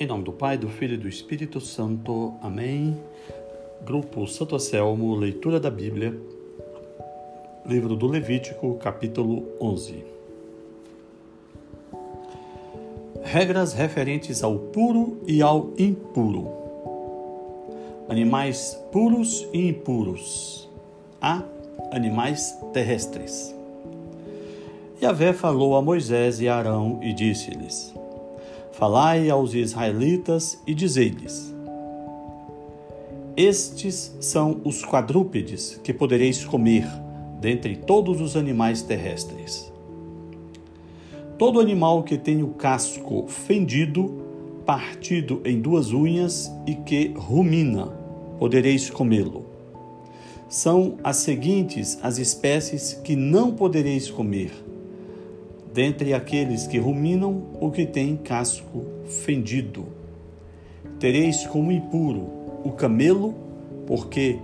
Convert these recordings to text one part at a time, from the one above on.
Em nome do Pai, do Filho e do Espírito Santo. Amém. Grupo Santo Anselmo, leitura da Bíblia. Livro do Levítico, capítulo 11. Regras referentes ao puro e ao impuro. Animais puros e impuros. A. Animais terrestres. Yahvé falou a Moisés e Arão e disse-lhes: Falai aos israelitas e dizei-lhes: Estes são os quadrúpedes que podereis comer dentre todos os animais terrestres. Todo animal que tem o casco fendido, partido em duas unhas e que rumina, podereis comê-lo. São as seguintes as espécies que não podereis comer dentre aqueles que ruminam o que tem casco fendido. Tereis como impuro o camelo, porque,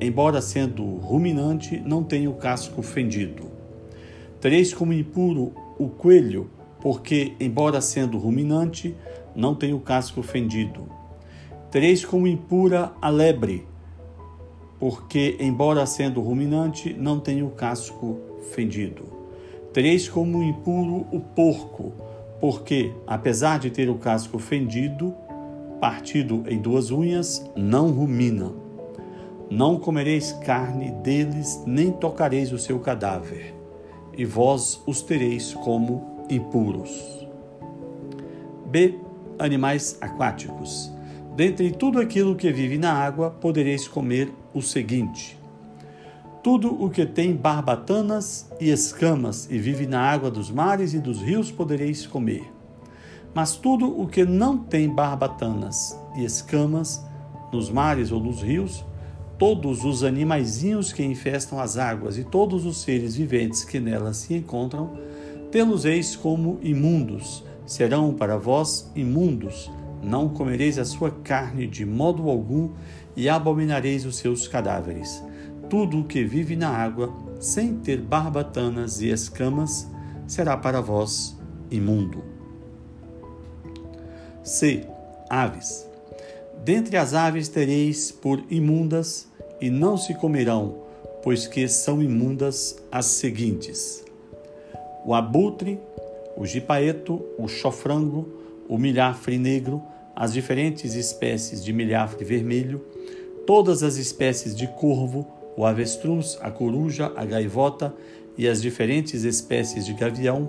embora sendo ruminante, não tem o casco fendido. Tereis como impuro o coelho, porque, embora sendo ruminante, não tem o casco fendido. Tereis como impura a lebre, porque, embora sendo ruminante, não tem o casco fendido. Tereis como impuro o porco, porque, apesar de ter o casco fendido, partido em duas unhas, não rumina. Não comereis carne deles, nem tocareis o seu cadáver, e vós os tereis como impuros. B. Animais aquáticos. Dentre tudo aquilo que vive na água, podereis comer o seguinte: tudo o que tem barbatanas e escamas e vive na água dos mares e dos rios podereis comer. Mas tudo o que não tem barbatanas e escamas nos mares ou nos rios, todos os animaizinhos que infestam as águas e todos os seres viventes que nelas se encontram, tê-los-eis como imundos, serão para vós imundos. Não comereis a sua carne de modo algum e abominareis os seus cadáveres tudo o que vive na água, sem ter barbatanas e escamas, será para vós imundo. C. Aves. Dentre as aves tereis por imundas, e não se comerão, pois que são imundas as seguintes: o abutre, o jipaeto, o chofrango, o milhafre negro, as diferentes espécies de milhafre vermelho, todas as espécies de corvo, o avestruz, a coruja, a gaivota e as diferentes espécies de gavião,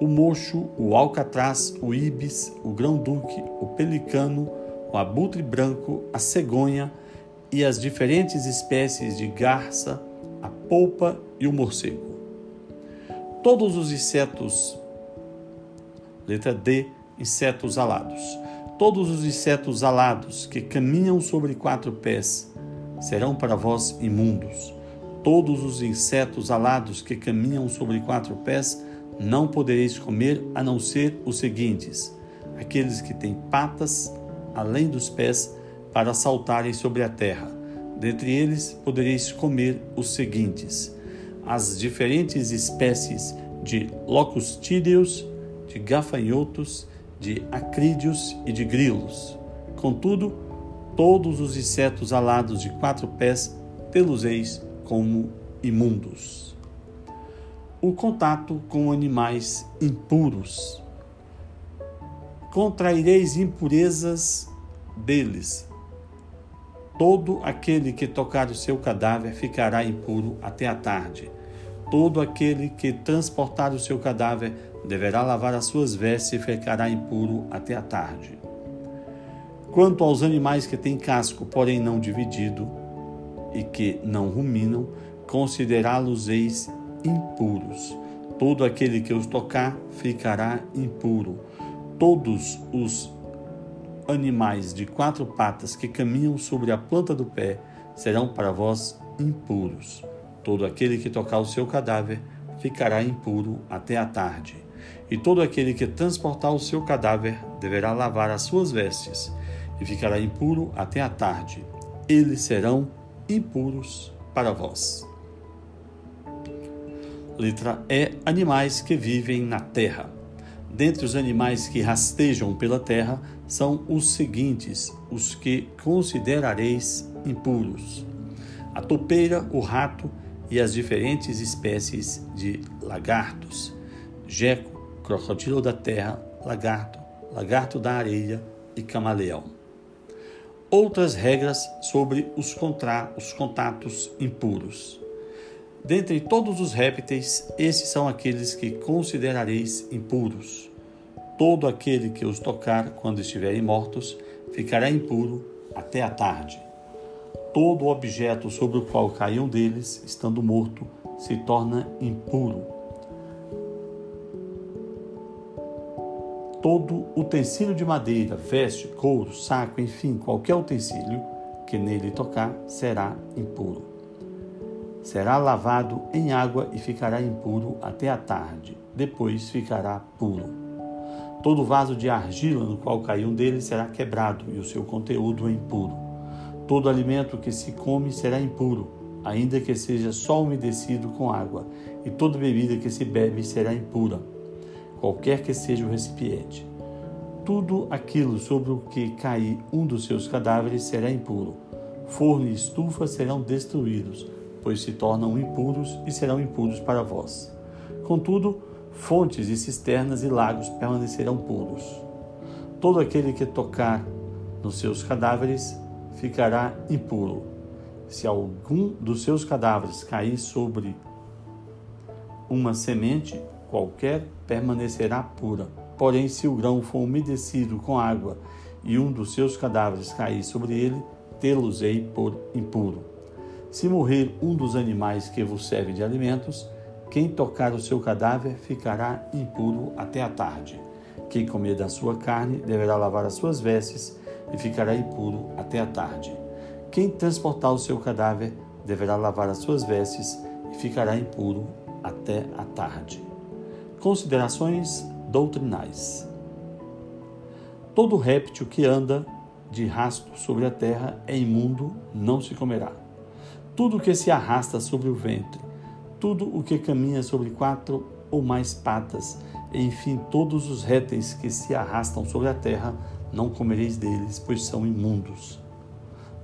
o mocho, o alcatraz, o ibis, o grão-duque, o pelicano, o abutre branco, a cegonha e as diferentes espécies de garça, a polpa e o morcego. Todos os insetos, letra D, insetos alados. Todos os insetos alados que caminham sobre quatro pés, serão para vós imundos. Todos os insetos alados que caminham sobre quatro pés não podereis comer, a não ser os seguintes: aqueles que têm patas além dos pés para saltarem sobre a terra. Dentre eles podereis comer os seguintes: as diferentes espécies de locustídeos, de gafanhotos, de acrídeos e de grilos. Contudo, todos os insetos alados de quatro pés tê-los-eis como imundos. O contato com animais impuros. Contraireis impurezas deles. Todo aquele que tocar o seu cadáver ficará impuro até a tarde. Todo aquele que transportar o seu cadáver deverá lavar as suas vestes e ficará impuro até a tarde. Quanto aos animais que têm casco, porém não dividido, e que não ruminam, considerá-los-eis impuros. Todo aquele que os tocar ficará impuro. Todos os animais de quatro patas que caminham sobre a planta do pé serão para vós impuros. Todo aquele que tocar o seu cadáver ficará impuro até a tarde. E todo aquele que transportar o seu cadáver deverá lavar as suas vestes e ficará impuro até a tarde. Eles serão impuros para vós. Letra E. Animais que vivem na terra. dentre os animais que rastejam pela terra são os seguintes, os que considerareis impuros: a topeira, o rato e as diferentes espécies de lagartos, geco, crocodilo da terra, lagarto, lagarto da areia e camaleão. Outras regras sobre os, contra, os contatos impuros. Dentre todos os répteis, esses são aqueles que considerareis impuros. Todo aquele que os tocar quando estiverem mortos ficará impuro até a tarde. Todo objeto sobre o qual cai um deles, estando morto, se torna impuro. Todo utensílio de madeira, veste, couro, saco, enfim, qualquer utensílio que nele tocar será impuro será lavado em água e ficará impuro até a tarde, depois ficará puro. Todo vaso de argila no qual caiu um deles será quebrado e o seu conteúdo é impuro. Todo alimento que se come será impuro, ainda que seja só umedecido com água, e toda bebida que se bebe será impura, qualquer que seja o recipiente. Tudo aquilo sobre o que cair um dos seus cadáveres será impuro. Forno e estufa serão destruídos pois se tornam impuros e serão impuros para vós. Contudo, fontes e cisternas e lagos permanecerão puros. Todo aquele que tocar nos seus cadáveres ficará impuro. Se algum dos seus cadáveres cair sobre uma semente qualquer, permanecerá pura. Porém, se o grão for umedecido com água e um dos seus cadáveres cair sobre ele, tê-los-ei por impuro. Se morrer um dos animais que vos serve de alimentos, quem tocar o seu cadáver ficará impuro até a tarde. Quem comer da sua carne deverá lavar as suas vestes e ficará impuro até a tarde. Quem transportar o seu cadáver deverá lavar as suas vestes e ficará impuro até a tarde. Considerações doutrinais: Todo réptil que anda de rasto sobre a terra é imundo, não se comerá tudo o que se arrasta sobre o ventre, tudo o que caminha sobre quatro ou mais patas, enfim, todos os répteis que se arrastam sobre a terra, não comereis deles, pois são imundos.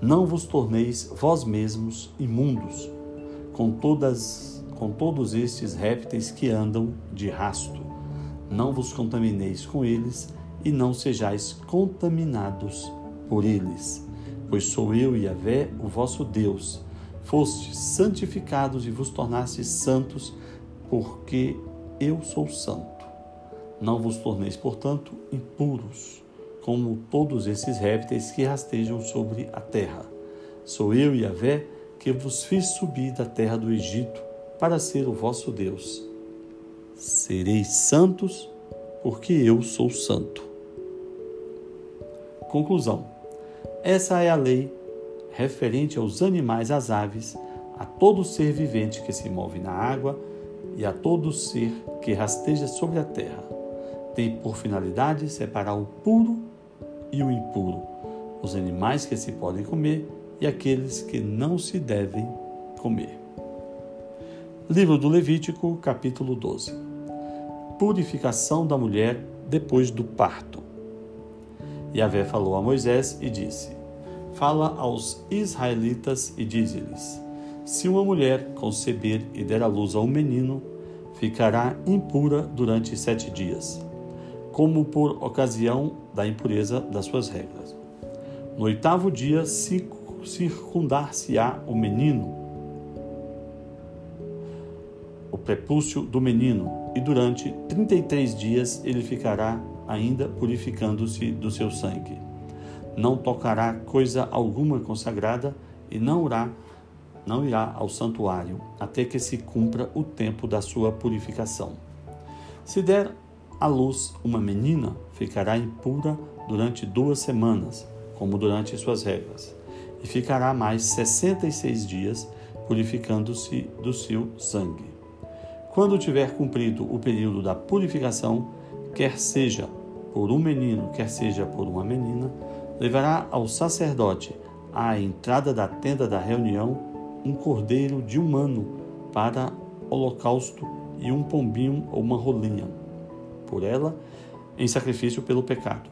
Não vos torneis vós mesmos imundos com todas com todos estes répteis que andam de rasto. Não vos contamineis com eles e não sejais contaminados por eles, pois sou eu, Yahvé, o vosso Deus, fostes santificados e vos tornastes santos, porque eu sou santo. Não vos torneis, portanto, impuros, como todos esses répteis que rastejam sobre a terra. Sou eu, Yahvé, que vos fiz subir da terra do Egito para ser o vosso Deus. Sereis santos, porque eu sou santo. Conclusão: essa é a lei referente aos animais, às aves, a todo ser vivente que se move na água e a todo ser que rasteja sobre a terra. Tem por finalidade separar o puro e o impuro, os animais que se podem comer e aqueles que não se devem comer. Livro do Levítico, capítulo 12. Purificação da mulher depois do parto. Yahvé falou a Moisés e disse: fala aos israelitas e diz-lhes: Se uma mulher conceber e der à luz a um menino, ficará impura durante sete dias, como por ocasião da impureza das suas regras. No oitavo dia circundar-se-á o menino, o prepúcio do menino, e durante trinta e três dias ele ficará ainda purificando-se do seu sangue não tocará coisa alguma consagrada e não irá, não irá ao santuário até que se cumpra o tempo da sua purificação. Se der à luz uma menina, ficará impura durante duas semanas, como durante suas regras, e ficará mais sessenta e seis dias purificando-se do seu sangue. Quando tiver cumprido o período da purificação, quer seja por um menino, quer seja por uma menina, levará ao sacerdote à entrada da tenda da reunião um cordeiro de um ano para holocausto e um pombinho ou uma rolinha por ela em sacrifício pelo pecado.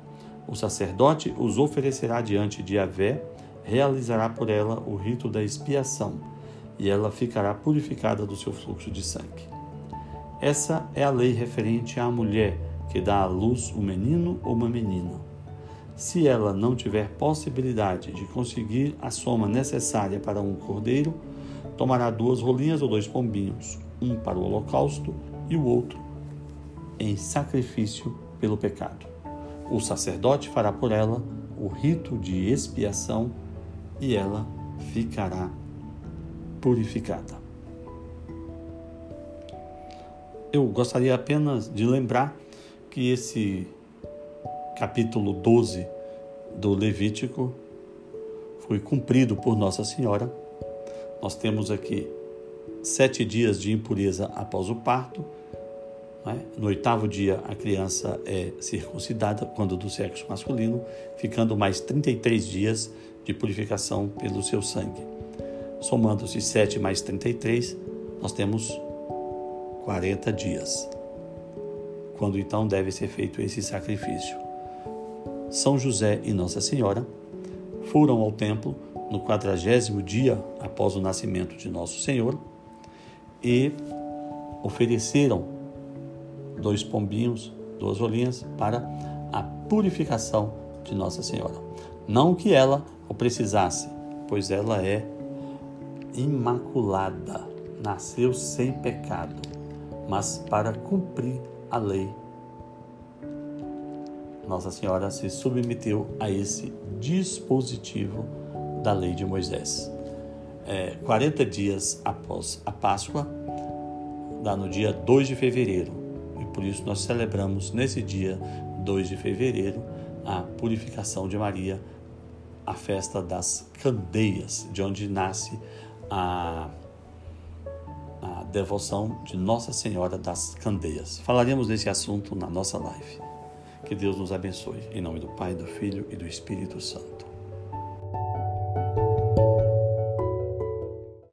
O sacerdote os oferecerá diante de Yahvé, realizará por ela o rito da expiação, e ela ficará purificada do seu fluxo de sangue. Essa é a lei referente à mulher que dá à luz um menino ou uma menina. Se ela não tiver possibilidade de conseguir a soma necessária para um cordeiro, tomará duas rolinhas ou dois pombinhos, um para o holocausto e o outro em sacrifício pelo pecado. O sacerdote fará por ela o rito de expiação e ela ficará purificada. Eu gostaria apenas de lembrar que esse capítulo 12 do Levítico foi cumprido por Nossa Senhora. Nós temos aqui sete dias de impureza após o parto. Né? No oitavo dia, a criança é circuncidada, quando do sexo masculino, ficando mais 33 dias de purificação pelo seu sangue. Somando-se 7 mais 33, nós temos 40 dias, quando então deve ser feito esse sacrifício. São José e Nossa Senhora foram ao templo no quadragésimo dia após o nascimento de Nosso Senhor e ofereceram dois pombinhos, duas rolinhas para a purificação de Nossa Senhora. Não que ela o precisasse, pois ela é imaculada, nasceu sem pecado, mas para cumprir a lei nossa Senhora se submeteu a esse dispositivo da lei de Moisés. É, 40 dias após a Páscoa, dá no dia 2 de fevereiro, e por isso nós celebramos nesse dia 2 de fevereiro a purificação de Maria, a festa das candeias, de onde nasce a, a devoção de Nossa Senhora das Candeias. Falaremos desse assunto na nossa live. Que Deus nos abençoe. Em nome do Pai, do Filho e do Espírito Santo.